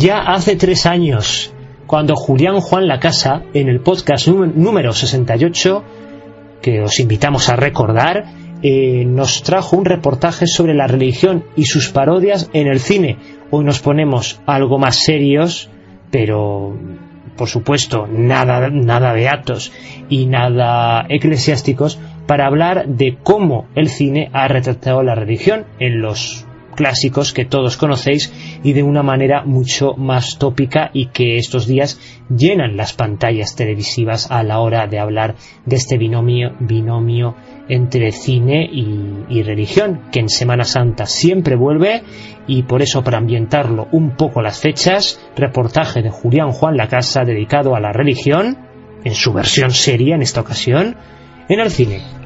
ya hace tres años, cuando Julián Juan La Casa, en el podcast número 68, que os invitamos a recordar, eh, nos trajo un reportaje sobre la religión y sus parodias en el cine. Hoy nos ponemos algo más serios, pero por supuesto nada, nada beatos y nada eclesiásticos, para hablar de cómo el cine ha retratado la religión en los clásicos que todos conocéis y de una manera mucho más tópica y que estos días llenan las pantallas televisivas a la hora de hablar de este binomio, binomio entre cine y, religión, que en Semana Santa siempre vuelve y por eso para ambientarlo un poco las fechas, reportaje de Julián Juan La Casa dedicado a la religión, en su versión seria en esta ocasión, en el cine.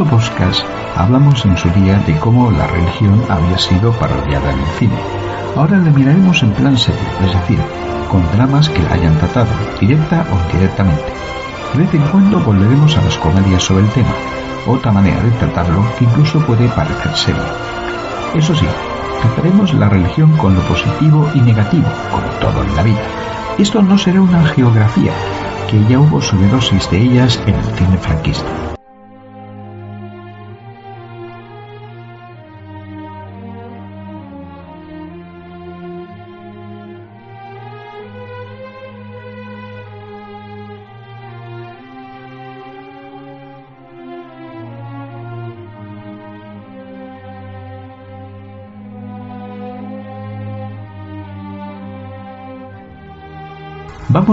Otro podcast hablamos en su día de cómo la religión había sido parodiada en el cine. Ahora le miraremos en plan serio, es decir, con dramas que la hayan tratado, directa o indirectamente. De vez en cuando volveremos a las comedias sobre el tema, otra manera de tratarlo que incluso puede parecer serio. Eso sí, trataremos la religión con lo positivo y negativo, como todo en la vida. Esto no será una geografía, que ya hubo sobredosis de ellas en el cine franquista.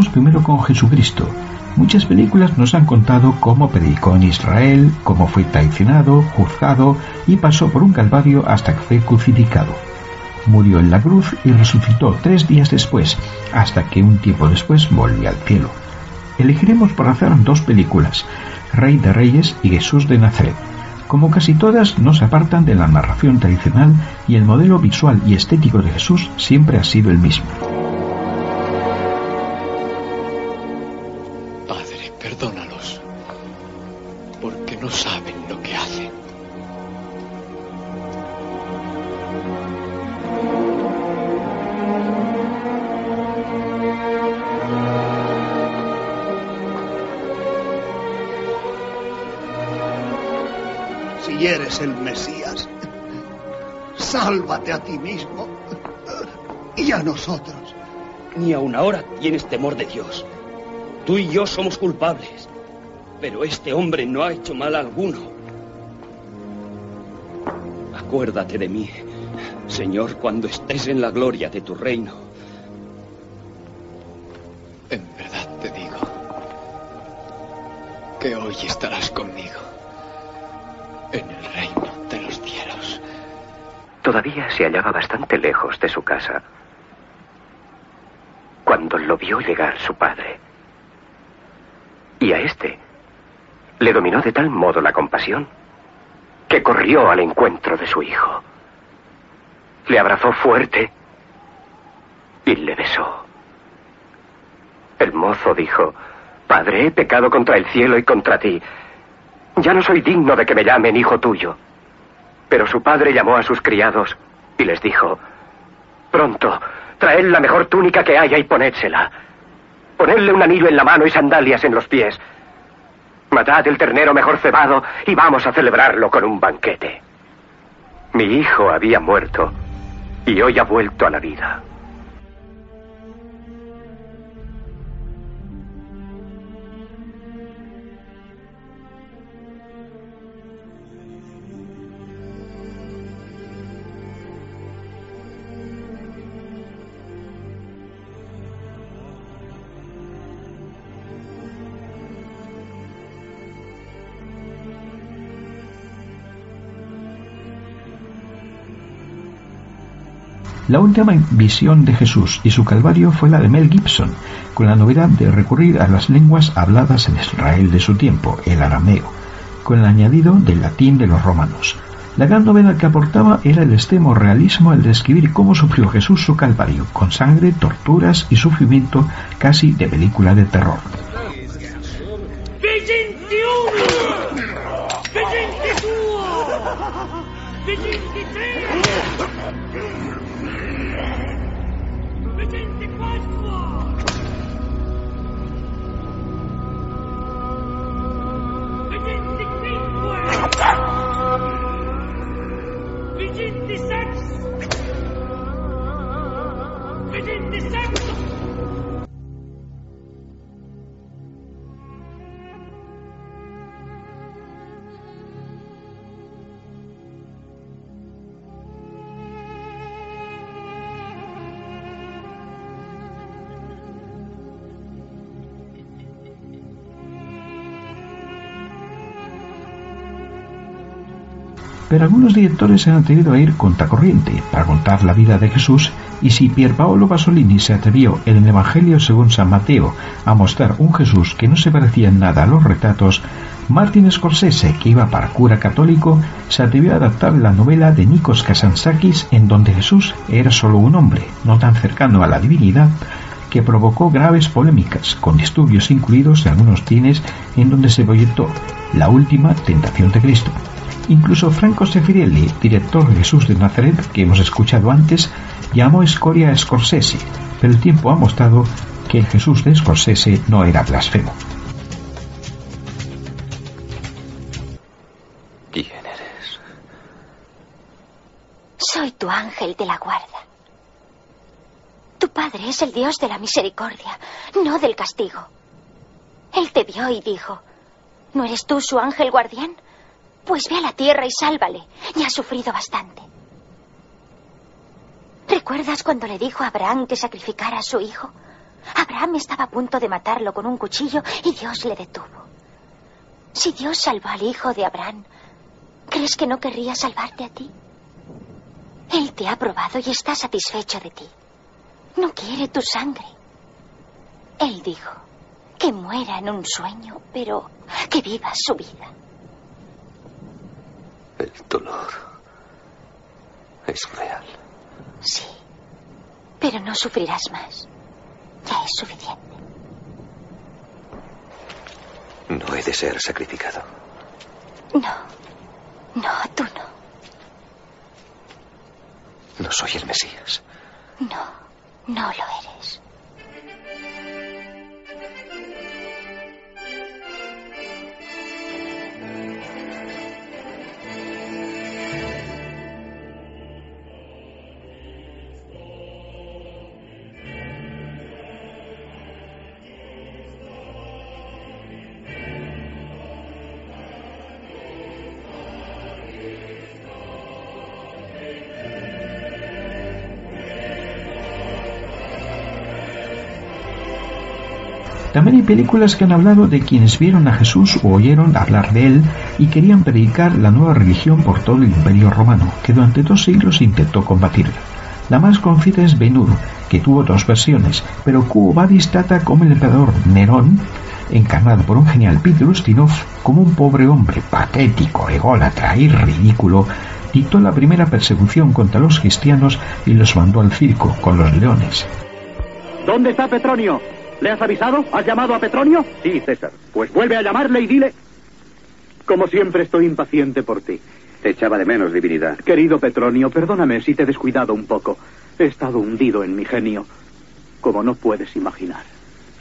Primero con Jesucristo. Muchas películas nos han contado cómo predicó en Israel, cómo fue traicionado, juzgado y pasó por un calvario hasta que fue crucificado. Murió en la cruz y resucitó tres días después, hasta que un tiempo después volvió al cielo. Elegiremos por hacer dos películas, Rey de Reyes y Jesús de Nazaret. Como casi todas, no se apartan de la narración tradicional y el modelo visual y estético de Jesús siempre ha sido el mismo. Tienes temor de Dios. Tú y yo somos culpables. Pero este hombre no ha hecho mal alguno. Acuérdate de mí, Señor, cuando estés en la gloria de tu reino. En verdad te digo que hoy estarás conmigo en el reino de los cielos. Todavía se hallaba bastante lejos de su casa cuando lo vio llegar su padre. Y a este le dominó de tal modo la compasión que corrió al encuentro de su hijo. Le abrazó fuerte y le besó. El mozo dijo, Padre, he pecado contra el cielo y contra ti. Ya no soy digno de que me llamen hijo tuyo. Pero su padre llamó a sus criados y les dijo, Pronto, traed la mejor túnica que haya y ponédsela. Ponedle un anillo en la mano y sandalias en los pies. Matad el ternero mejor cebado y vamos a celebrarlo con un banquete. Mi hijo había muerto y hoy ha vuelto a la vida. La última visión de Jesús y su Calvario fue la de Mel Gibson, con la novedad de recurrir a las lenguas habladas en Israel de su tiempo, el arameo, con el añadido del latín de los romanos. La gran novedad que aportaba era el extremo realismo al describir cómo sufrió Jesús su Calvario, con sangre, torturas y sufrimiento casi de película de terror. Pero algunos directores se han atrevido a ir contracorriente para contar la vida de Jesús y si Pierpaolo Pasolini se atrevió en el Evangelio según San Mateo a mostrar un Jesús que no se parecía en nada a los retratos, Martin Scorsese, que iba para cura católico, se atrevió a adaptar la novela de Nikos Kazantzakis en donde Jesús era solo un hombre, no tan cercano a la divinidad, que provocó graves polémicas, con disturbios incluidos en algunos cines en donde se proyectó la última tentación de Cristo. Incluso Franco Sefirelli, director de Jesús de Nazaret, que hemos escuchado antes, llamó escoria a Scorsese, pero el tiempo ha mostrado que el Jesús de Scorsese no era blasfemo. ¿Quién eres? Soy tu ángel de la guarda. Tu padre es el Dios de la misericordia, no del castigo. Él te vio y dijo, ¿no eres tú su ángel guardián? Pues ve a la tierra y sálvale. Ya ha sufrido bastante. ¿Recuerdas cuando le dijo a Abraham que sacrificara a su hijo? Abraham estaba a punto de matarlo con un cuchillo y Dios le detuvo. Si Dios salvó al hijo de Abraham, ¿crees que no querría salvarte a ti? Él te ha probado y está satisfecho de ti. No quiere tu sangre. Él dijo que muera en un sueño, pero que viva su vida. El dolor es real. Sí, pero no sufrirás más. Ya es suficiente. No he de ser sacrificado. No, no, tú no. No soy el Mesías. No, no lo eres. También hay películas que han hablado de quienes vieron a Jesús o oyeron hablar de él y querían predicar la nueva religión por todo el imperio romano, que durante dos siglos intentó combatirla. La más conocida es Ben que tuvo dos versiones, pero Quo Vadis trata como el emperador Nerón, encarnado por un genial Peter Ustinov, como un pobre hombre patético, ególatra y ridículo, dictó la primera persecución contra los cristianos y los mandó al circo con los leones. ¿Dónde está Petronio? ¿Le has avisado? ¿Has llamado a Petronio? Sí, César. Pues vuelve a llamarle y dile. Como siempre estoy impaciente por ti. Te echaba de menos, divinidad. Querido Petronio, perdóname si te he descuidado un poco. He estado hundido en mi genio, como no puedes imaginar.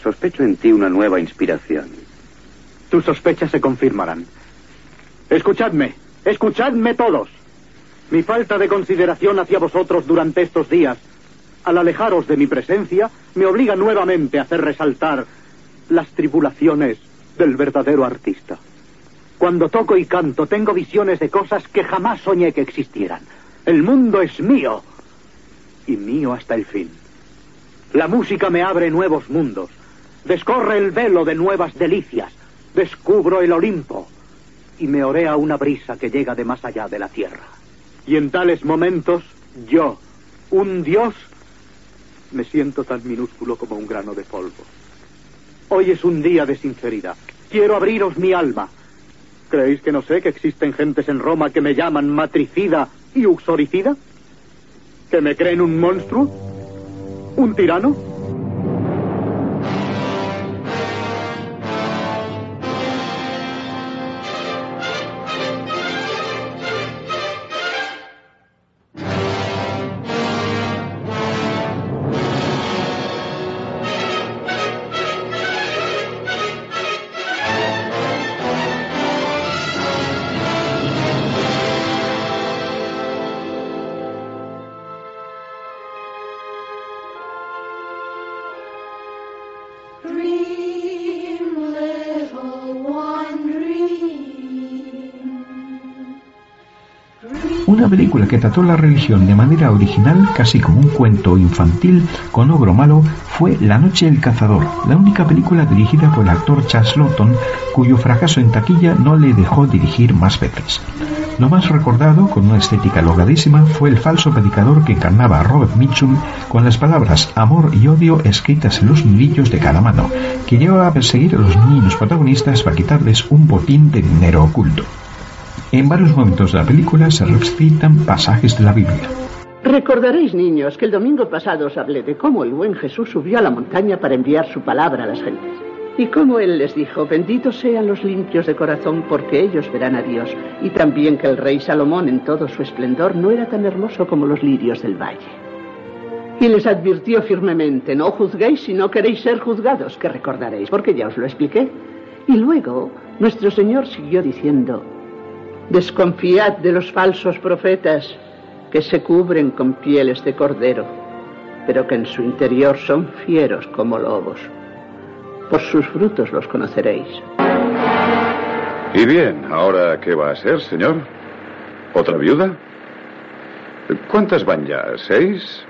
Sospecho en ti una nueva inspiración. Tus sospechas se confirmarán. Escuchadme, escuchadme todos. Mi falta de consideración hacia vosotros durante estos días al alejaros de mi presencia, me obliga nuevamente a hacer resaltar las tribulaciones del verdadero artista. Cuando toco y canto, tengo visiones de cosas que jamás soñé que existieran. El mundo es mío, y mío hasta el fin. La música me abre nuevos mundos, descorre el velo de nuevas delicias, descubro el Olimpo, y me orea una brisa que llega de más allá de la tierra. Y en tales momentos, yo, un dios, me siento tan minúsculo como un grano de polvo. Hoy es un día de sinceridad. Quiero abriros mi alma. ¿Creéis que no sé que existen gentes en Roma que me llaman matricida y uxoricida? ¿Que me creen un monstruo? ¿Un tirano? Una película que trató la religión de manera original, casi como un cuento infantil con ogro malo, fue La Noche del Cazador, la única película dirigida por el actor Charles Lawton, cuyo fracaso en taquilla no le dejó dirigir más veces. Lo más recordado, con una estética logradísima, fue el falso predicador que encarnaba a Robert Mitchum con las palabras amor y odio escritas en los nudillos de cada mano, que llevaba a perseguir a los niños protagonistas para quitarles un botín de dinero oculto. En varios momentos de la película se recitan pasajes de la Biblia. Recordaréis, niños, que el domingo pasado os hablé de cómo el buen Jesús subió a la montaña para enviar su palabra a las gentes. Y cómo él les dijo, benditos sean los limpios de corazón, porque ellos verán a Dios. Y también que el rey Salomón en todo su esplendor no era tan hermoso como los lirios del valle. Y les advirtió firmemente, no juzguéis si no queréis ser juzgados, que recordaréis, porque ya os lo expliqué. Y luego, nuestro Señor siguió diciendo, Desconfiad de los falsos profetas que se cubren con pieles de cordero, pero que en su interior son fieros como lobos. Por sus frutos los conoceréis. Y bien, ahora qué va a ser, señor? ¿Otra viuda? ¿Cuántas van ya? ¿Seis?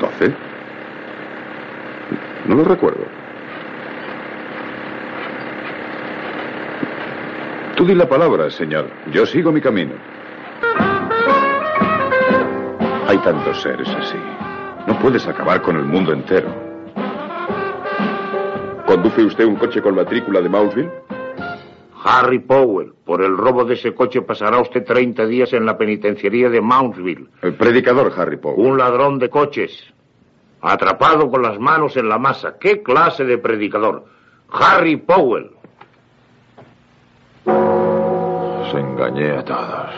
¿Doce? No lo recuerdo. Tú di la palabra, señor. Yo sigo mi camino. Hay tantos seres así. No puedes acabar con el mundo entero. ¿Conduce usted un coche con matrícula de Mouseville? Harry Powell, por el robo de ese coche pasará usted 30 días en la penitenciaría de Mountsville. El predicador Harry Powell. Un ladrón de coches. Atrapado con las manos en la masa. ¿Qué clase de predicador? Harry Powell. Os engañé a todos.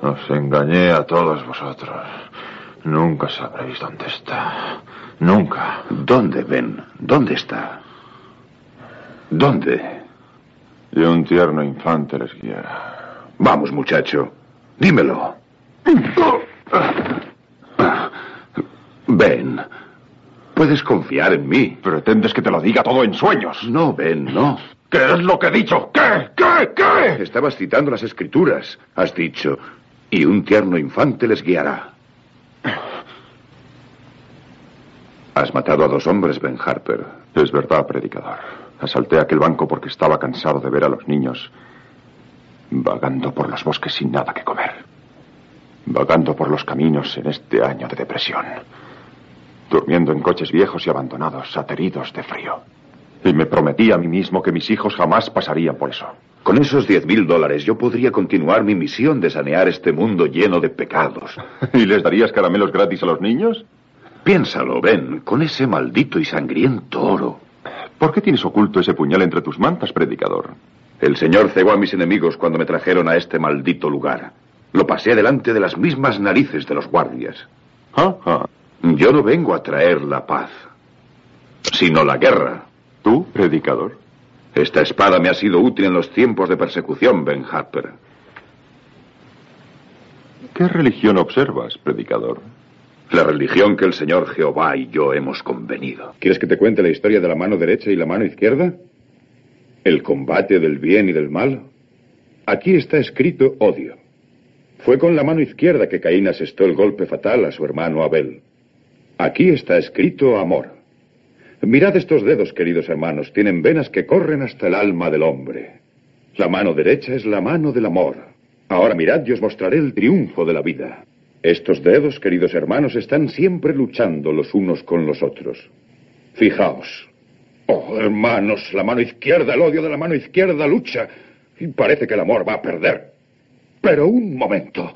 Os engañé a todos vosotros. Nunca sabréis dónde está. Nunca. ¿Dónde, Ben? ¿Dónde está? ¿Dónde? Y un tierno infante les guiará. Vamos, muchacho. Dímelo. Ben, puedes confiar en mí. ¿Pretendes que te lo diga todo en sueños? No, Ben, no. ¿Qué es lo que he dicho? ¿Qué? ¿Qué? ¿Qué? Estabas citando las escrituras. Has dicho, y un tierno infante les guiará. Has matado a dos hombres, Ben Harper. Es verdad, predicador. Asalté aquel banco porque estaba cansado de ver a los niños vagando por los bosques sin nada que comer. Vagando por los caminos en este año de depresión. Durmiendo en coches viejos y abandonados, ateridos de frío. Y me prometí a mí mismo que mis hijos jamás pasarían por eso. Con esos diez mil dólares yo podría continuar mi misión de sanear este mundo lleno de pecados. ¿Y les darías caramelos gratis a los niños? Piénsalo, Ben, con ese maldito y sangriento oro. ¿Por qué tienes oculto ese puñal entre tus mantas, predicador? El Señor cegó a mis enemigos cuando me trajeron a este maldito lugar. Lo pasé delante de las mismas narices de los guardias. Ah. Yo no vengo a traer la paz, sino la guerra. ¿Tú, predicador? Esta espada me ha sido útil en los tiempos de persecución, Ben Harper. ¿Qué religión observas, predicador? La religión que el Señor Jehová y yo hemos convenido. ¿Quieres que te cuente la historia de la mano derecha y la mano izquierda? ¿El combate del bien y del mal? Aquí está escrito odio. Fue con la mano izquierda que Caín asestó el golpe fatal a su hermano Abel. Aquí está escrito amor. Mirad estos dedos, queridos hermanos, tienen venas que corren hasta el alma del hombre. La mano derecha es la mano del amor. Ahora mirad y os mostraré el triunfo de la vida. Estos dedos, queridos hermanos, están siempre luchando los unos con los otros. Fijaos. Oh, hermanos, la mano izquierda, el odio de la mano izquierda lucha y parece que el amor va a perder. Pero un momento,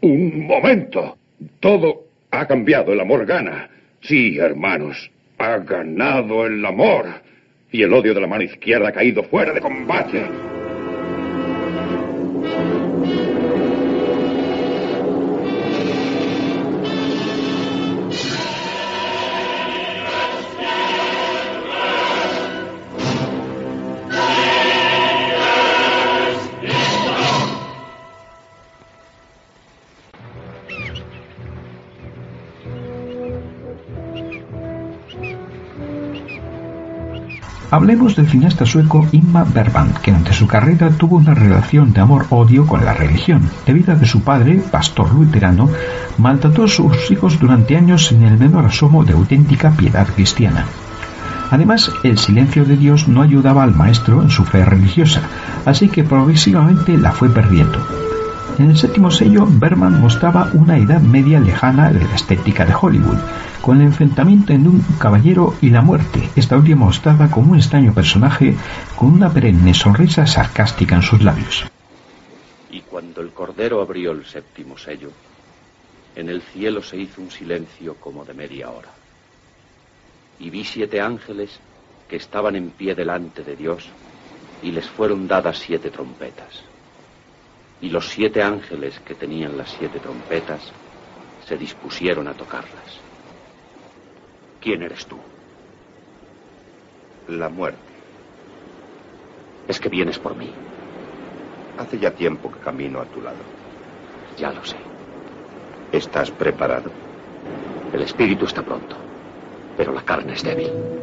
un momento. Todo ha cambiado, el amor gana. Sí, hermanos, ha ganado el amor. Y el odio de la mano izquierda ha caído fuera de combate. Hablemos del cineasta sueco Ingmar Bergman, que durante su carrera tuvo una relación de amor-odio con la religión, debido a que su padre, pastor luterano, maltrató a sus hijos durante años sin el menor asomo de auténtica piedad cristiana. Además, el silencio de Dios no ayudaba al maestro en su fe religiosa, así que progresivamente la fue perdiendo. En el séptimo sello, Berman mostraba una edad media lejana de la estética de Hollywood, con el enfrentamiento entre un caballero y la muerte, esta última mostrada como un extraño personaje con una perenne sonrisa sarcástica en sus labios. Y cuando el Cordero abrió el séptimo sello, en el cielo se hizo un silencio como de media hora. Y vi siete ángeles que estaban en pie delante de Dios y les fueron dadas siete trompetas. Y los siete ángeles que tenían las siete trompetas se dispusieron a tocarlas. ¿Quién eres tú? La muerte. Es que vienes por mí. Hace ya tiempo que camino a tu lado. Ya lo sé. ¿Estás preparado? El espíritu está pronto, pero la carne es débil.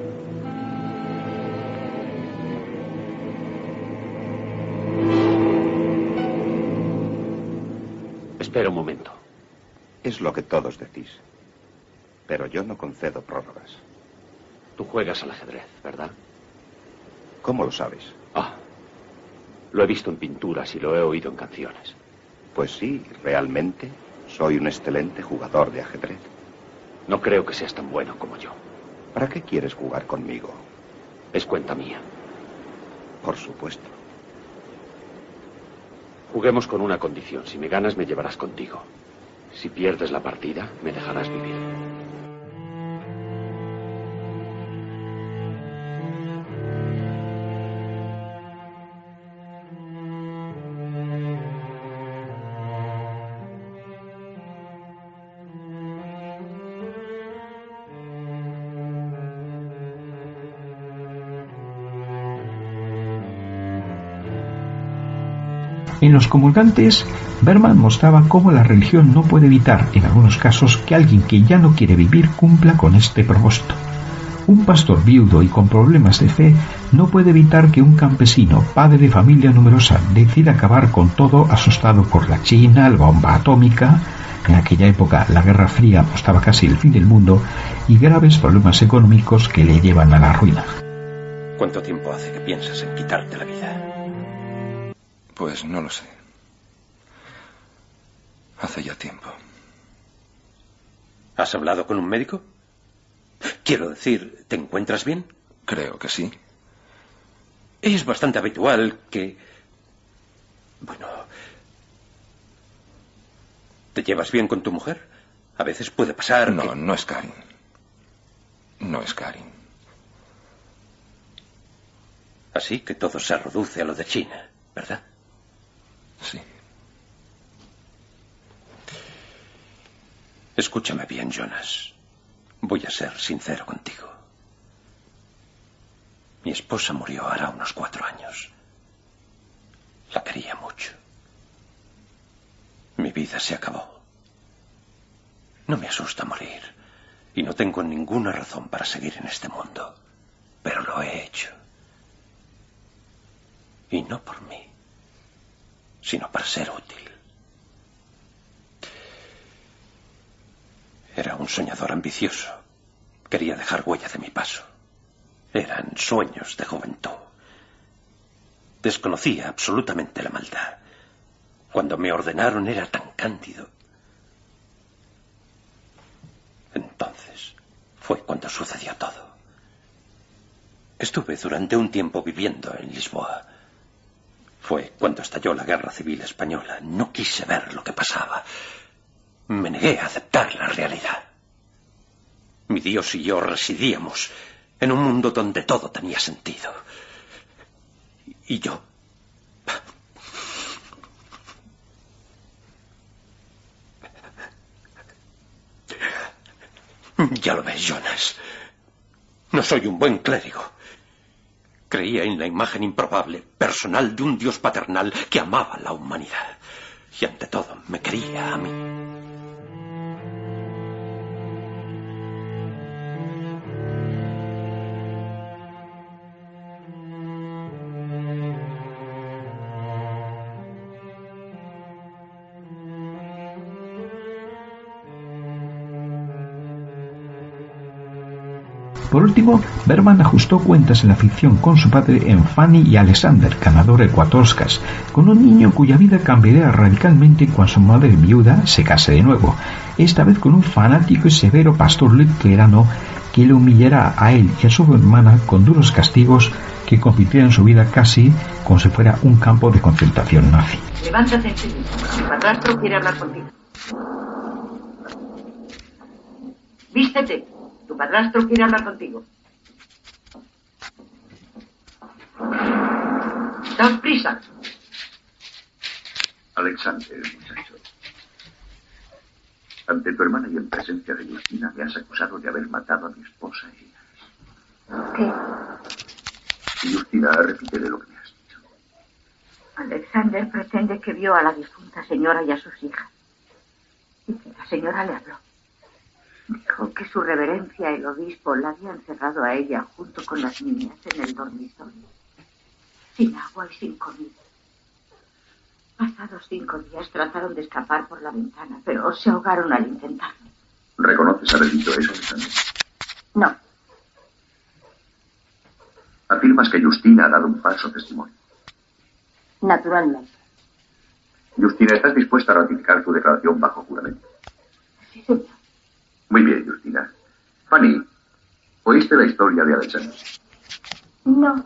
Espera un momento. Es lo que todos decís. Pero yo no concedo prórrogas. Tú juegas al ajedrez, ¿verdad? ¿Cómo lo sabes? Ah, lo he visto en pinturas y lo he oído en canciones. Pues sí, realmente soy un excelente jugador de ajedrez. No creo que seas tan bueno como yo. ¿Para qué quieres jugar conmigo? Es cuenta mía. Por supuesto. Juguemos con una condición. Si me ganas, me llevarás contigo. Si pierdes la partida, me dejarás vivir. En los comulgantes, Berman mostraba cómo la religión no puede evitar, en algunos casos, que alguien que ya no quiere vivir cumpla con este propósito. Un pastor viudo y con problemas de fe no puede evitar que un campesino, padre de familia numerosa, decida acabar con todo asustado por la China, la bomba atómica, en aquella época la Guerra Fría apostaba casi el fin del mundo, y graves problemas económicos que le llevan a la ruina. ¿Cuánto tiempo hace que piensas en quitarte la vida? Pues no lo sé. Hace ya tiempo. ¿Has hablado con un médico? Quiero decir, ¿te encuentras bien? Creo que sí. Es bastante habitual que... Bueno... ¿Te llevas bien con tu mujer? A veces puede pasar... No, que- no es Karin. No es Karin. Así que todo se reduce a lo de China, ¿verdad? Sí. Escúchame bien, Jonas. Voy a ser sincero contigo. Mi esposa murió hará unos cuatro años. La quería mucho. Mi vida se acabó. No me asusta morir. Y no tengo ninguna razón para seguir en este mundo. Pero lo he hecho. Y no por mí, sino para ser útil. Era un soñador ambicioso. Quería dejar huella de mi paso. Eran sueños de juventud. Desconocía absolutamente la maldad. Cuando me ordenaron era tan cándido. entonces fue cuando sucedió todo. Estuve durante un tiempo viviendo en Lisboa. Fue cuando estalló la guerra civil española. No quise ver lo que pasaba. Me negué a aceptar la realidad. Mi Dios y yo residíamos en un mundo donde todo tenía sentido. Y yo... Ya lo ves, Jonas. No soy un buen clérigo. Creía en la imagen improbable, personal de un Dios paternal que amaba la humanidad. Y ante todo me quería a mí. Por último, Berman ajustó cuentas en la ficción con su padre en Fanny y Alexander, ganador de cuatro Oscars, con un niño cuya vida cambiará radicalmente cuando su madre viuda se case de nuevo, esta vez con un fanático y severo pastor luterano que le humillará a él y a su hermana con duros castigos que convirtieran su vida casi como si fuera un campo de concentración nazi. Levántate Tu padrastro quiere hablar contigo. Vístete. Tu padrastro quiere hablar contigo. Daos prisa. Alexander, muchacho. Ante tu hermana y en presencia de Justina me has acusado de haber matado a mi esposa y ¿Qué? Y Justina, repítele lo que me has dicho. Alexander pretende que vio a la difunta señora y a sus hijas. Y que la señora le habló. Dijo que su reverencia, el obispo, la había encerrado a ella junto con las niñas en el dormitorio, sin agua y sin comida. Pasados cinco días trataron de escapar por la ventana, pero se ahogaron al intentarlo. ¿Reconoces haber dicho eso, Alexander? No, Afirmas que Justina ha dado un falso testimonio. naturalmente. Justina, ¿estás dispuesta a ratificar tu declaración bajo juramento? Sí, señor. Muy bien, Justina. Fanny, ¿oíste la historia de Alexander? No.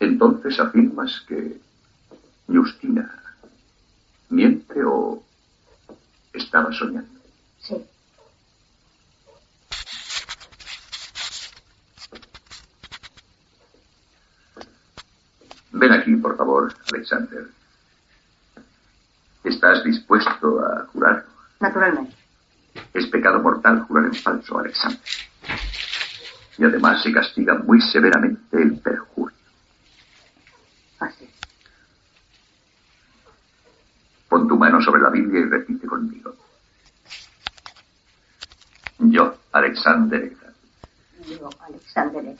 Entonces afirmas que Justina miente o estaba soñando. Sí. Ven aquí, por favor, Alexander. ¿Estás dispuesto a jurar? Naturalmente. Es pecado mortal jurar en falso, Alexander. Y además se castiga muy severamente el perjurio. Así. Pon tu mano sobre la Biblia y repite conmigo. Yo, Alexander Yo, Alexander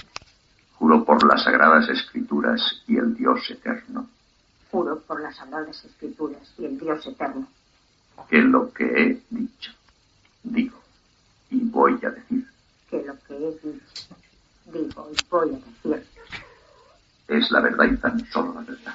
juro por las sagradas escrituras y el Dios eterno juro por las sagradas escrituras y el Dios eterno. Que lo que he dicho, digo y voy a decir. Que lo que he dicho, digo y voy a decir. Es la verdad y tan solo la verdad.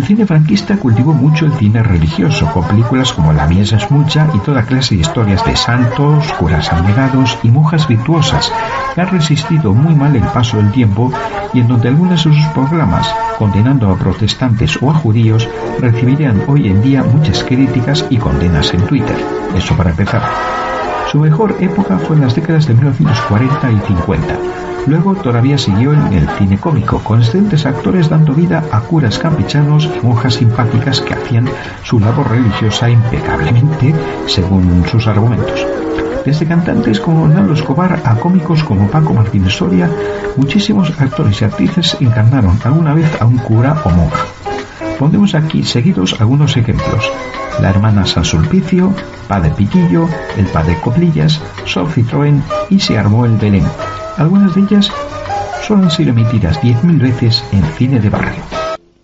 El cine franquista cultivó mucho el cine religioso, con películas como La Miesa es mucha y toda clase de historias de santos, curas abnegados y monjas virtuosas, que han resistido muy mal el paso del tiempo y en donde algunos de sus programas, condenando a protestantes o a judíos, recibirían hoy en día muchas críticas y condenas en Twitter. Eso para empezar. Su mejor época fue en las décadas de 1940 y 50. Luego todavía siguió en el cine cómico, con excelentes actores dando vida a curas campechanos y monjas simpáticas que hacían su labor religiosa impecablemente según sus argumentos. Desde cantantes como Nalo Escobar a cómicos como Paco Martínez Soria, muchísimos actores y actrices encarnaron alguna vez a un cura o monja. Pondremos aquí seguidos algunos ejemplos. La hermana San Sulpicio, Padre Piquillo, el Padre Coplillas, Sol Citroën y Se armó el Belén. Algunas de ellas solo han sido emitidas 10.000 veces en cine de barrio.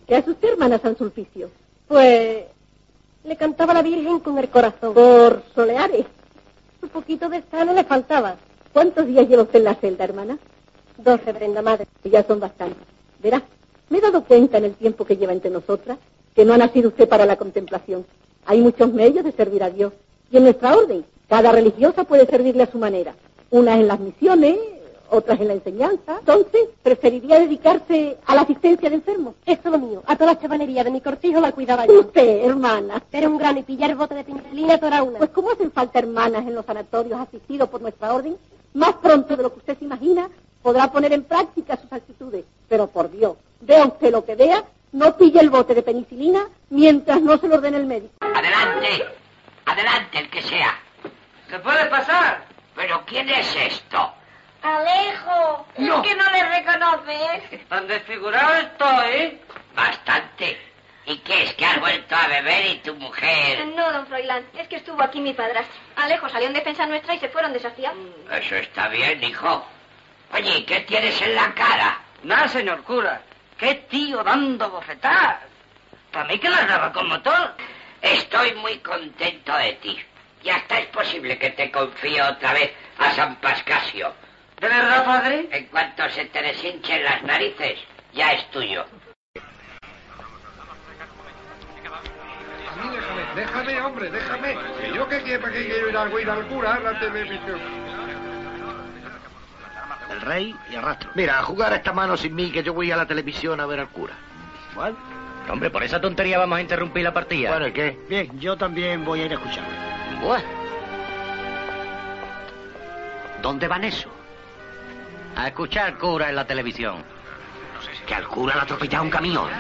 ¿Qué usted, hermana San Sulpicio? Pues le cantaba la Virgen con el corazón por soleares. Un poquito de no le faltaba. ¿Cuántos días lleva usted en la celda, hermana? Doce, Brenda Madre, y ya son bastantes. Verá, me he dado cuenta en el tiempo que lleva entre nosotras que no ha nacido usted para la contemplación. Hay muchos medios de servir a Dios. Y en nuestra orden, cada religiosa puede servirle a su manera. Unas en las misiones, otras en la enseñanza. Entonces, preferiría dedicarse a la asistencia de enfermos. Eso es lo mío. A toda la chavalería de mi cortijo la cuidaba yo. Usted, hermana. Pero un grano y pillar el bote de penicilina toda una. Pues como hacen falta hermanas en los sanatorios asistidos por nuestra orden, más pronto de lo que usted se imagina, podrá poner en práctica sus actitudes. Pero por Dios, vea usted lo que vea, no pille el bote de penicilina mientras no se lo ordene el médico. Adelante, adelante, el que sea. ¿Se puede pasar? ¿Pero quién es esto? Alejo, No. es que no le reconoces. Tan desfigurado estoy. Bastante. ¿Y qué es que has vuelto a beber y tu mujer? No, don Froilán, es que estuvo aquí mi padrastro. Alejo salió en defensa nuestra y se fueron desafiados. Eso está bien, hijo. Oye, ¿y qué tienes en la cara? Nada, señor cura. ¡Qué tío dando bofetadas! Para mí que las daba con motor. Estoy muy contento de ti. Y hasta es posible que te confíe otra vez a San Pascasio. ¿De verdad, padre? En cuanto se te deshinchen las narices, ya es tuyo. A mí déjame, déjame, hombre, déjame. Que yo qué quiero, para qué quiero ir a oír al cura a la televisión. El rey y el rastro. Mira, a jugar esta mano sin mí, que yo voy a la televisión a ver al cura. ¿Cuál? Hombre, por esa tontería vamos a interrumpir la partida. Bueno, ¿y qué? Bien, yo también voy a ir a escuchar. Bueno. ¿Dónde van eso? A escuchar al cura en la televisión. Que al cura le ha atropellado un camión.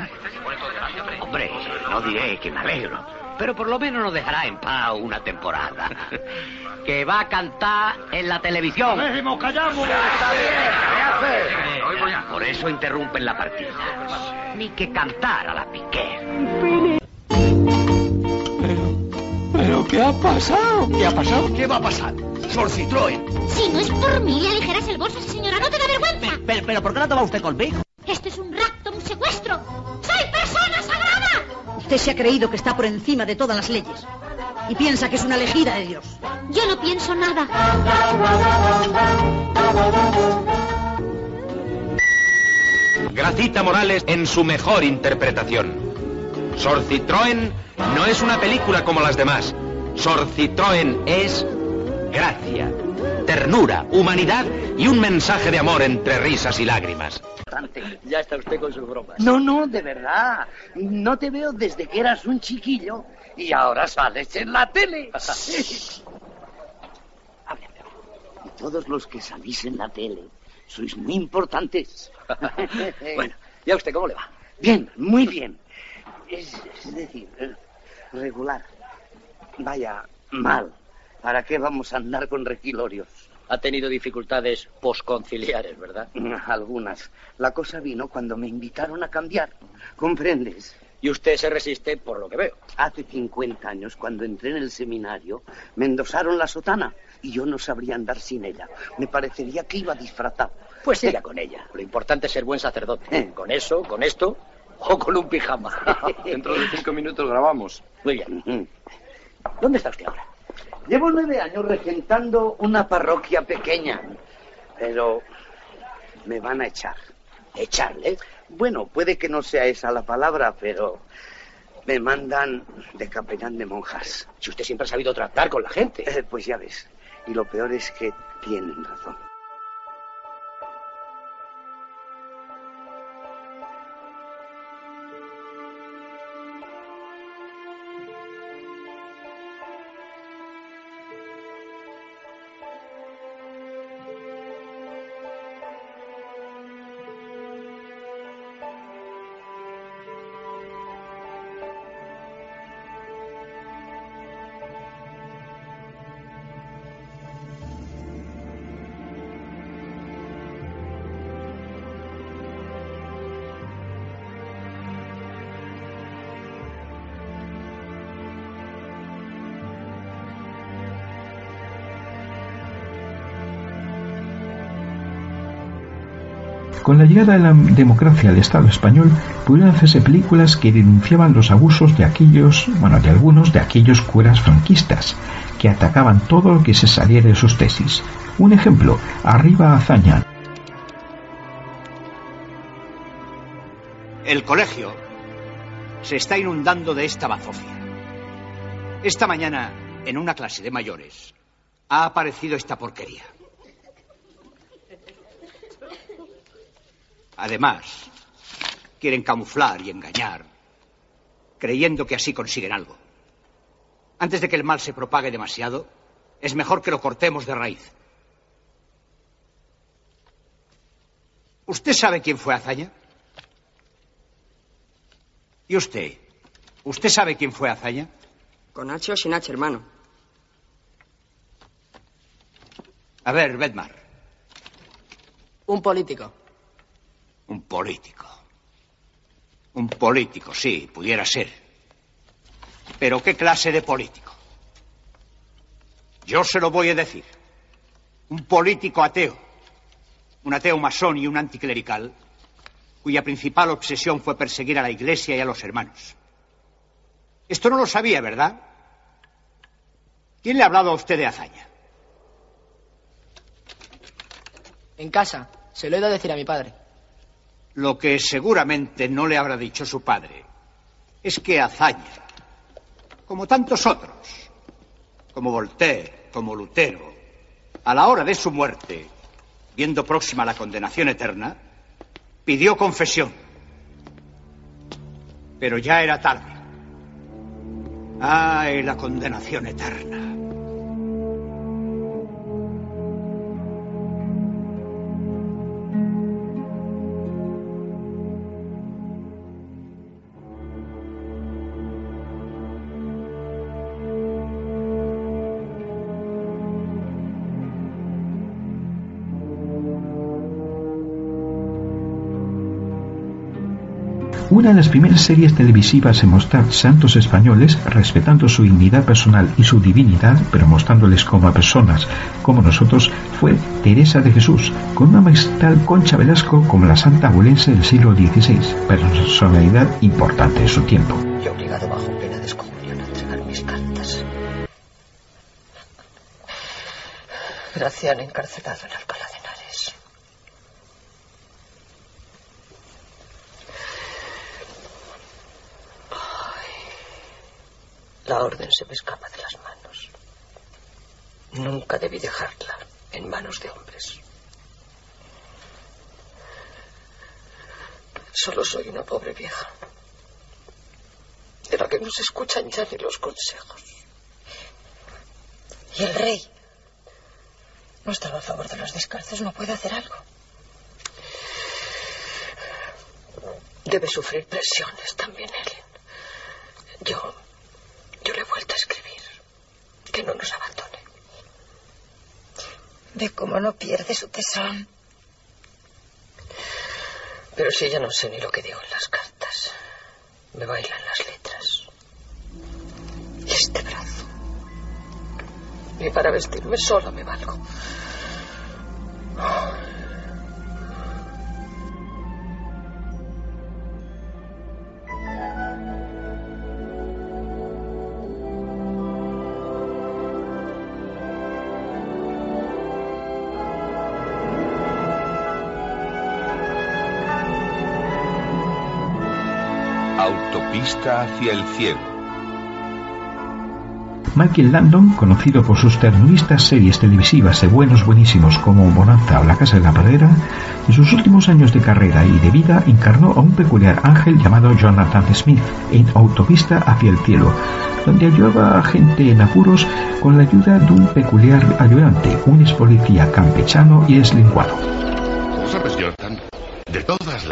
Hombre, no diré que me alegro. Pero por lo menos nos dejará en paz una temporada. que va a cantar en la televisión. ¡Déjemos, callamos! Está bien, Por eso interrumpen la partida. Ni que cantar a la piqué. ¿Pero qué ha pasado? ¿Qué ha pasado? ¿Qué va a pasar? Sol Citroën. Si no es por mí, le aligeras el bolso, señora, ¿no te da vergüenza? Pero, pero ¿por qué no toma usted conmigo? Este es un rapto, un secuestro. ¡Soy persona sagrada! Usted se ha creído que está por encima de todas las leyes. Y piensa que es una elegida de Dios. Yo no pienso nada. Gracita Morales en su mejor interpretación. Sor Citroën no es una película como las demás. Sor Citroën es gracia, ternura, humanidad y un mensaje de amor entre risas y lágrimas. Ya está usted con sus bromas. No, no, de verdad. No te veo desde que eras un chiquillo y ahora sales en la tele. Háblame. Y todos los que salís en la tele sois muy importantes. bueno, ¿y a usted cómo le va? Bien, muy bien. Es, es decir, eh, regular. Vaya, mal. ¿Para qué vamos a andar con requilorios? Ha tenido dificultades posconciliares, ¿verdad? Algunas. La cosa vino cuando me invitaron a cambiar. ¿Comprendes? Y usted se resiste por lo que veo. Hace 50 años, cuando entré en el seminario, me endosaron la sotana y yo no sabría andar sin ella. Me parecería que iba disfrazado. Pues siga con ella. Lo importante es ser buen sacerdote. Con eso, con esto o con un pijama. Dentro de cinco minutos grabamos. Muy bien. ¿Dónde está usted ahora? Llevo nueve años regentando una parroquia pequeña, pero me van a echar. ¿Echarle? Bueno, puede que no sea esa la palabra, pero me mandan de capellán de monjas. Si usted siempre ha sabido tratar con la gente. Eh, pues ya ves. Y lo peor es que tienen razón. Con la llegada de la democracia al Estado español, pudieron hacerse películas que denunciaban los abusos de aquellos, bueno, de algunos de aquellos curas franquistas, que atacaban todo lo que se saliera de sus tesis. Un ejemplo, Arriba Hazaña. El colegio se está inundando de esta bazofia. Esta mañana, en una clase de mayores, ha aparecido esta porquería. Además, quieren camuflar y engañar, creyendo que así consiguen algo. Antes de que el mal se propague demasiado, es mejor que lo cortemos de raíz. ¿Usted sabe quién fue Azaña? ¿Y usted? ¿Usted sabe quién fue Azaña? Con H o sin H, hermano. A ver, Bedmar. Un político. Un político. Un político, sí, pudiera ser. Pero ¿qué clase de político? Yo se lo voy a decir. Un político ateo. Un ateo masón y un anticlerical cuya principal obsesión fue perseguir a la Iglesia y a los hermanos. Esto no lo sabía, ¿verdad? ¿Quién le ha hablado a usted de hazaña? En casa. Se lo he ido a decir a mi padre. Lo que seguramente no le habrá dicho su padre es que hazaña, como tantos otros, como Voltaire, como Lutero, a la hora de su muerte, viendo próxima la condenación eterna, pidió confesión. Pero ya era tarde. ¡Ay, la condenación eterna! Una de las primeras series televisivas en mostrar santos españoles, respetando su dignidad personal y su divinidad, pero mostrándoles como a personas como nosotros, fue Teresa de Jesús, con una magistral Concha Velasco como la santa abulense del siglo XVI, personalidad importante de su tiempo. Y obligado bajo pena de excomunión a entregar mis cartas. Graciano encarcelado en Alcalá La orden se me escapa de las manos. Nunca debí dejarla en manos de hombres. Solo soy una pobre vieja, de la que no se escuchan ya ni los consejos. Y el rey no estaba a favor de los descalzos, no puede hacer algo. Debe sufrir presiones también, Helen. Yo yo le he vuelto a escribir. Que no nos abandone. Ve cómo no pierde su tesón. Pero si ya no sé ni lo que digo en las cartas. Me bailan las letras. Y este brazo. Ni para vestirme sola me valgo. Autopista hacia el cielo. Michael Landon, conocido por sus terroristas series televisivas de buenos buenísimos como Bonanza o La Casa de la Pradera, en sus últimos años de carrera y de vida encarnó a un peculiar ángel llamado Jonathan Smith en Autopista hacia el cielo, donde ayudaba a gente en apuros con la ayuda de un peculiar ayudante, un ex policía campechano y eslinguado. ¿Sabes, Jonathan?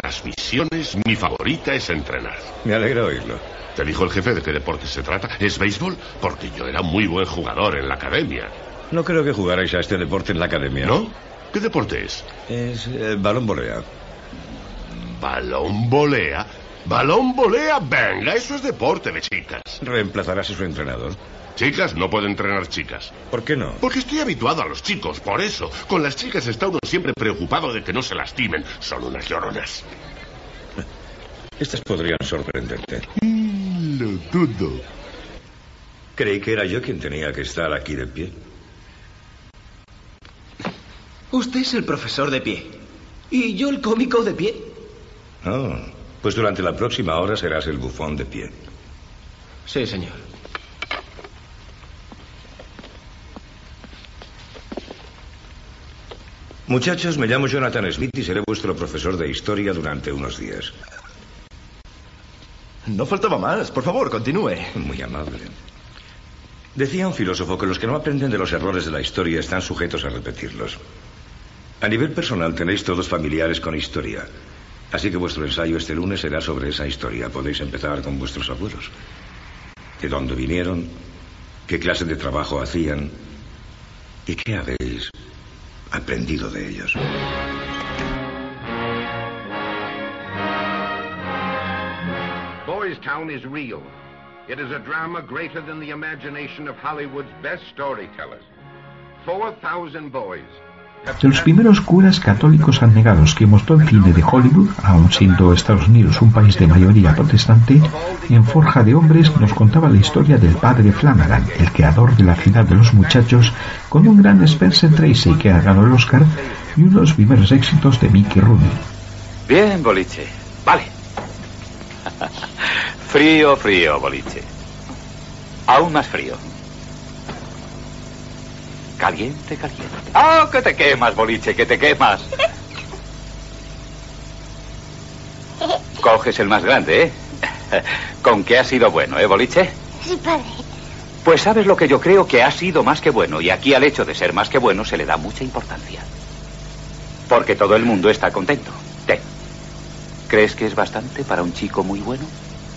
Las misiones, mi favorita es entrenar. Me alegra oírlo. ¿Te dijo el jefe de qué deporte se trata? ¿Es béisbol? Porque yo era muy buen jugador en la academia. No creo que jugarais a este deporte en la academia. ¿No? ¿Qué deporte es? Es eh, balón volea. ¿Balón volea? ¿Balón volea? Venga, eso es deporte de chicas. Reemplazarás a su entrenador. Chicas, no puedo entrenar chicas. ¿Por qué no? Porque estoy habituado a los chicos, por eso. Con las chicas está uno siempre preocupado de que no se lastimen. Son unas lloronas. Estas podrían sorprenderte. Lo dudo. Creí que era yo quien tenía que estar aquí de pie. Usted es el profesor de pie. Y yo el cómico de pie. Oh, pues durante la próxima hora serás el bufón de pie. Sí, señor. Muchachos, me llamo Jonathan Smith y seré vuestro profesor de historia durante unos días. No faltaba más. Por favor, continúe. Muy amable. Decía un filósofo que los que no aprenden de los errores de la historia están sujetos a repetirlos. A nivel personal tenéis todos familiares con historia. Así que vuestro ensayo este lunes será sobre esa historia. Podéis empezar con vuestros abuelos. ¿De dónde vinieron? ¿Qué clase de trabajo hacían? ¿Y qué habéis aprendido de ellos? Boys Town is real. It is a drama greater than the imagination of Hollywood's best storytellers. 4,000 boys. De los primeros curas católicos abnegados que mostró el cine de Hollywood, aun siendo Estados Unidos un país de mayoría protestante, en Forja de Hombres nos contaba la historia del padre Flanagan, el creador de la ciudad de los muchachos, con un gran Spencer Tracy que ha ganado el Oscar y unos primeros éxitos de Mickey Rooney. Bien, boliche. Vale. frío, frío, boliche. Aún más frío. Caliente, caliente. ¡Ah, que te quemas, boliche, que te quemas! Coges el más grande, ¿eh? Con que ha sido bueno, ¿eh, boliche? Sí, padre. Pues sabes lo que yo creo que ha sido más que bueno, y aquí al hecho de ser más que bueno se le da mucha importancia. Porque todo el mundo está contento. Ten. ¿Crees que es bastante para un chico muy bueno?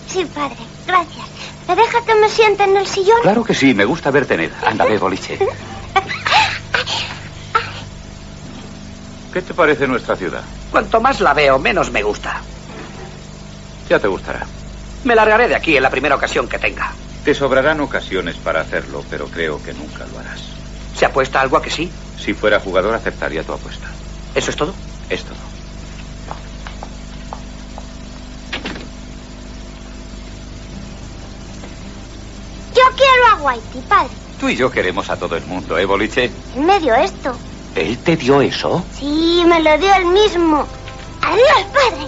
Sí, padre. Gracias. ¿Me deja que me siente en el sillón? Claro que sí, me gusta verte en él. Ándale, boliche. ¿Qué te parece nuestra ciudad? Cuanto más la veo, menos me gusta. Ya te gustará. Me largaré de aquí en la primera ocasión que tenga. Te sobrarán ocasiones para hacerlo, pero creo que nunca lo harás. ¿Se apuesta algo a que sí? Si fuera jugador, aceptaría tu apuesta. ¿Eso es todo? Es todo. Yo quiero a Whitey, padre. Tú y yo queremos a todo el mundo, ¿eh, boliche? En medio esto. ¿Él te dio eso? Sí, me lo dio él mismo. Adiós, padre.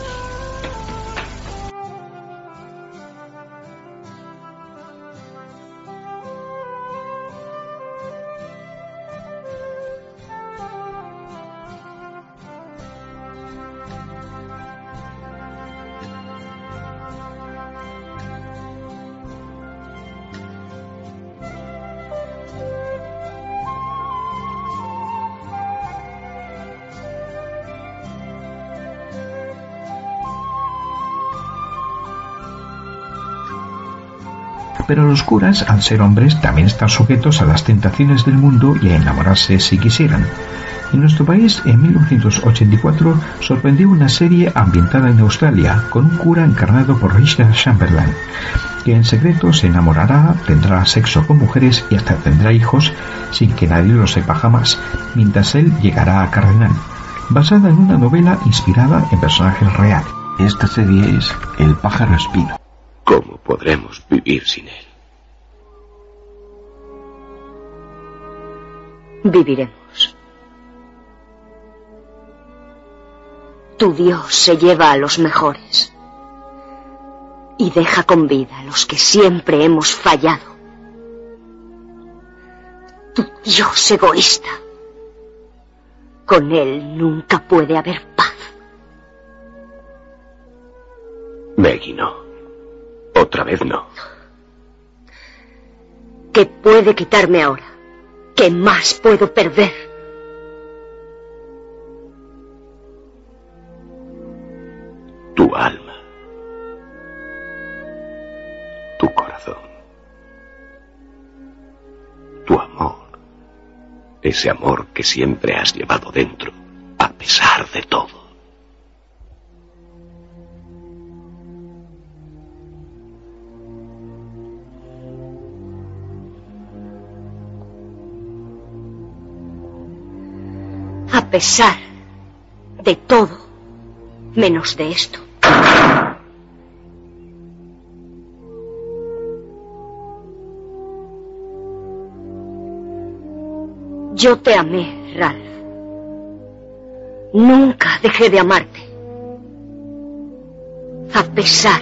Pero los curas, al ser hombres, también están sujetos a las tentaciones del mundo y a enamorarse si quisieran. En nuestro país, en 1984, sorprendió una serie ambientada en Australia, con un cura encarnado por Richard Chamberlain, que en secreto se enamorará, tendrá sexo con mujeres y hasta tendrá hijos sin que nadie lo sepa jamás, mientras él llegará a cardenal, basada en una novela inspirada en personajes reales. Esta serie es El pájaro espino. ¿Cómo podremos vivir sin él? Viviremos. Tu Dios se lleva a los mejores y deja con vida a los que siempre hemos fallado. Tu Dios egoísta. Con él nunca puede haber paz. Maggie, no. Otra vez no. ¿Qué puede quitarme ahora? ¿Qué más puedo perder? Tu alma. Tu corazón. Tu amor. Ese amor que siempre has llevado dentro, a pesar de todo. Pesar de todo, menos de esto. Yo te amé, Ralph. Nunca dejé de amarte. A pesar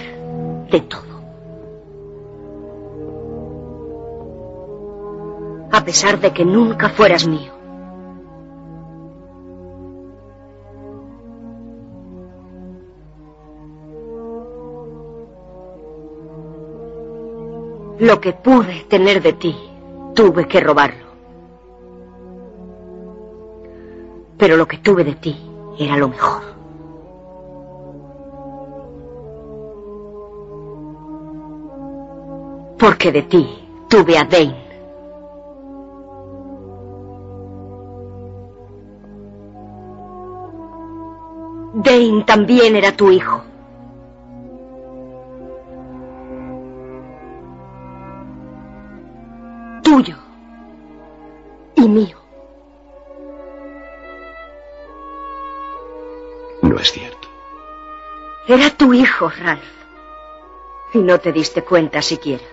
de todo. A pesar de que nunca fueras mío. Lo que pude tener de ti, tuve que robarlo. Pero lo que tuve de ti era lo mejor. Porque de ti tuve a Dane. Dane también era tu hijo. Mío. No es cierto. Era tu hijo, Ralph. Y no te diste cuenta siquiera.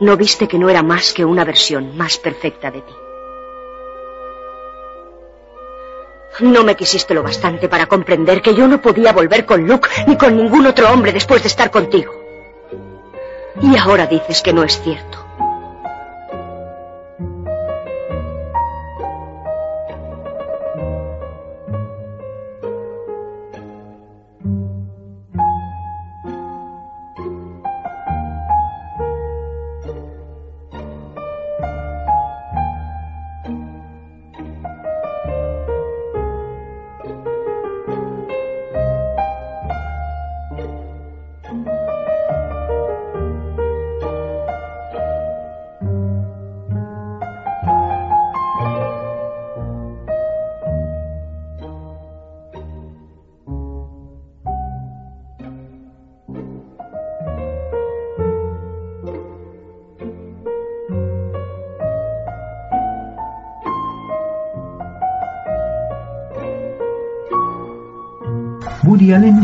No viste que no era más que una versión más perfecta de ti. No me quisiste lo bastante para comprender que yo no podía volver con Luke ni con ningún otro hombre después de estar contigo. Y ahora dices que no es cierto.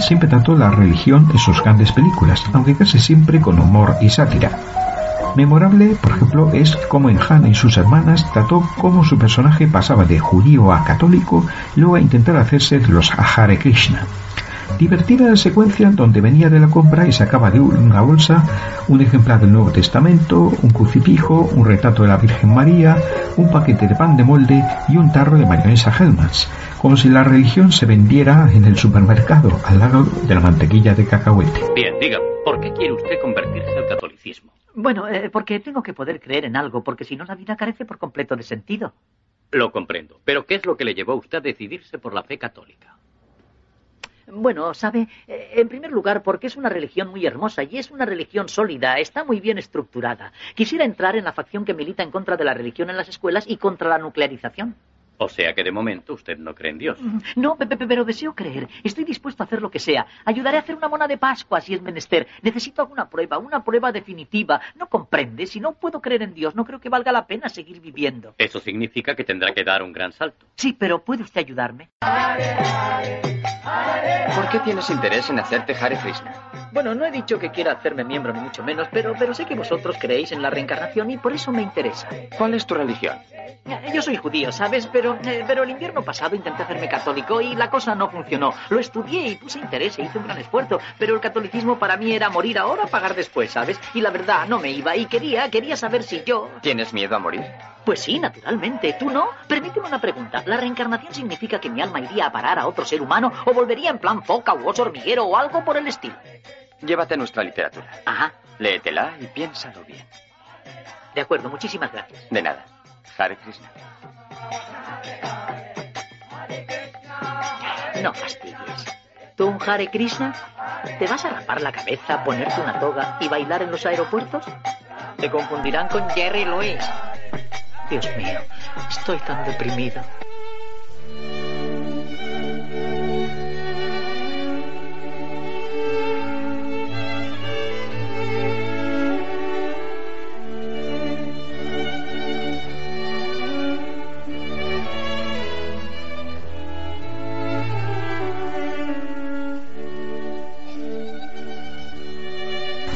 Siempre trató la religión en sus grandes películas, aunque casi siempre con humor y sátira. Memorable, por ejemplo, es cómo en Hannah y sus hermanas trató cómo su personaje pasaba de judío a católico, luego a intentar hacerse los Hare Krishna. Divertida la secuencia donde venía de la compra y sacaba de una bolsa un ejemplar del Nuevo Testamento, un crucifijo, un retrato de la Virgen María, un paquete de pan de molde y un tarro de mayonesa Hellmann's, como si la religión se vendiera en el supermercado al lado de la mantequilla de cacahuete. Bien, dígame, ¿por qué quiere usted convertirse al catolicismo? Bueno, eh, porque tengo que poder creer en algo, porque si no la vida carece por completo de sentido. Lo comprendo, pero ¿qué es lo que le llevó a usted a decidirse por la fe católica? Bueno, sabe, eh, en primer lugar, porque es una religión muy hermosa y es una religión sólida, está muy bien estructurada. Quisiera entrar en la facción que milita en contra de la religión en las escuelas y contra la nuclearización. O sea que de momento usted no cree en Dios. No, pe- pe- pero deseo creer. Estoy dispuesto a hacer lo que sea. Ayudaré a hacer una mona de Pascua si es menester. Necesito alguna prueba, una prueba definitiva. ¿No comprende? Si no puedo creer en Dios, no creo que valga la pena seguir viviendo. Eso significa que tendrá que dar un gran salto. Sí, pero ¿puede usted ayudarme? ¿Por qué tienes interés en hacerte Hare Krishna? Bueno, no he dicho que quiera hacerme miembro ni mucho menos, pero, pero sé que vosotros creéis en la reencarnación y por eso me interesa. ¿Cuál es tu religión? Yo soy judío, ¿sabes? Pero, eh, pero el invierno pasado intenté hacerme católico y la cosa no funcionó. Lo estudié y puse interés e hice un gran esfuerzo, pero el catolicismo para mí era morir ahora, pagar después, ¿sabes? Y la verdad no me iba y quería, quería saber si yo... ¿Tienes miedo a morir? Pues sí, naturalmente. ¿Tú no? Permíteme una pregunta. ¿La reencarnación significa que mi alma iría a parar a otro ser humano o volvería en plan foca u oso hormiguero o algo por el estilo? Llévate nuestra literatura. Ajá. Léetela y piénsalo bien. De acuerdo, muchísimas gracias. De nada. Hare Krishna. No fastidies. ¿Tú Hare Krishna? ¿Te vas a rapar la cabeza, ponerte una toga y bailar en los aeropuertos? Te confundirán con Jerry Lewis. Dios mío, estoy tan deprimido.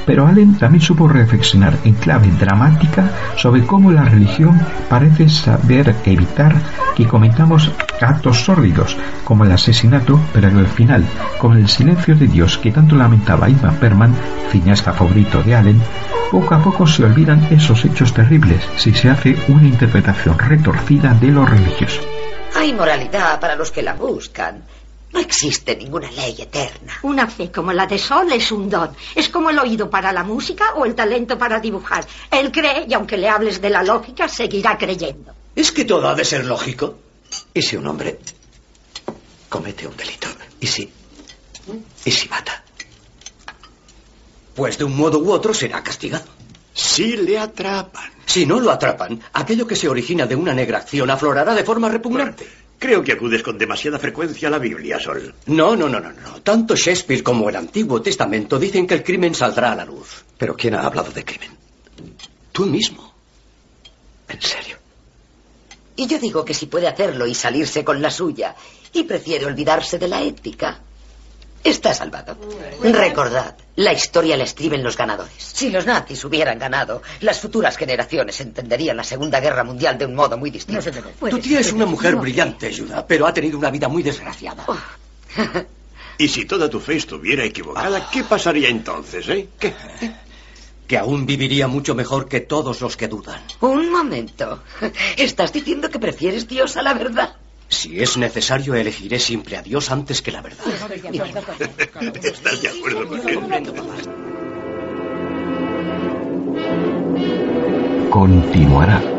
Pero Allen también supo reflexionar en clave dramática sobre cómo la religión parece saber evitar que cometamos actos sórdidos, como el asesinato, pero al final, con el silencio de Dios que tanto lamentaba Ivan Perman, cineasta favorito de Allen, poco a poco se olvidan esos hechos terribles si se hace una interpretación retorcida de lo religioso. Hay moralidad para los que la buscan. No existe ninguna ley eterna. Una fe como la de Sol es un don. Es como el oído para la música o el talento para dibujar. Él cree y aunque le hables de la lógica, seguirá creyendo. ¿Es que todo ha de ser lógico? ¿Y si un hombre comete un delito? ¿Y si... ¿Y si mata? Pues de un modo u otro será castigado. Si le atrapan. Si no lo atrapan, aquello que se origina de una negra acción aflorará de forma repugnante. Creo que acudes con demasiada frecuencia a la Biblia, Sol. No, no, no, no, no. Tanto Shakespeare como el Antiguo Testamento dicen que el crimen saldrá a la luz. Pero ¿quién ha hablado de crimen? Tú mismo. ¿En serio? Y yo digo que si puede hacerlo y salirse con la suya, y prefiere olvidarse de la ética, está salvado. Recordad, la historia la escriben los ganadores. Si los nazis hubieran ganado, las futuras generaciones entenderían la Segunda Guerra Mundial de un modo muy distinto. Tu tía es una mujer brillante, Judah, pero ha tenido una vida muy desgraciada. Y si toda tu fe estuviera equivocada, ¿qué pasaría entonces, eh? ¿Qué? Que aún viviría mucho mejor que todos los que dudan. Un momento. ¿Estás diciendo que prefieres Dios a la verdad? Si es necesario, elegiré siempre a Dios antes que la verdad. ¿Estás de acuerdo con él? Continuará.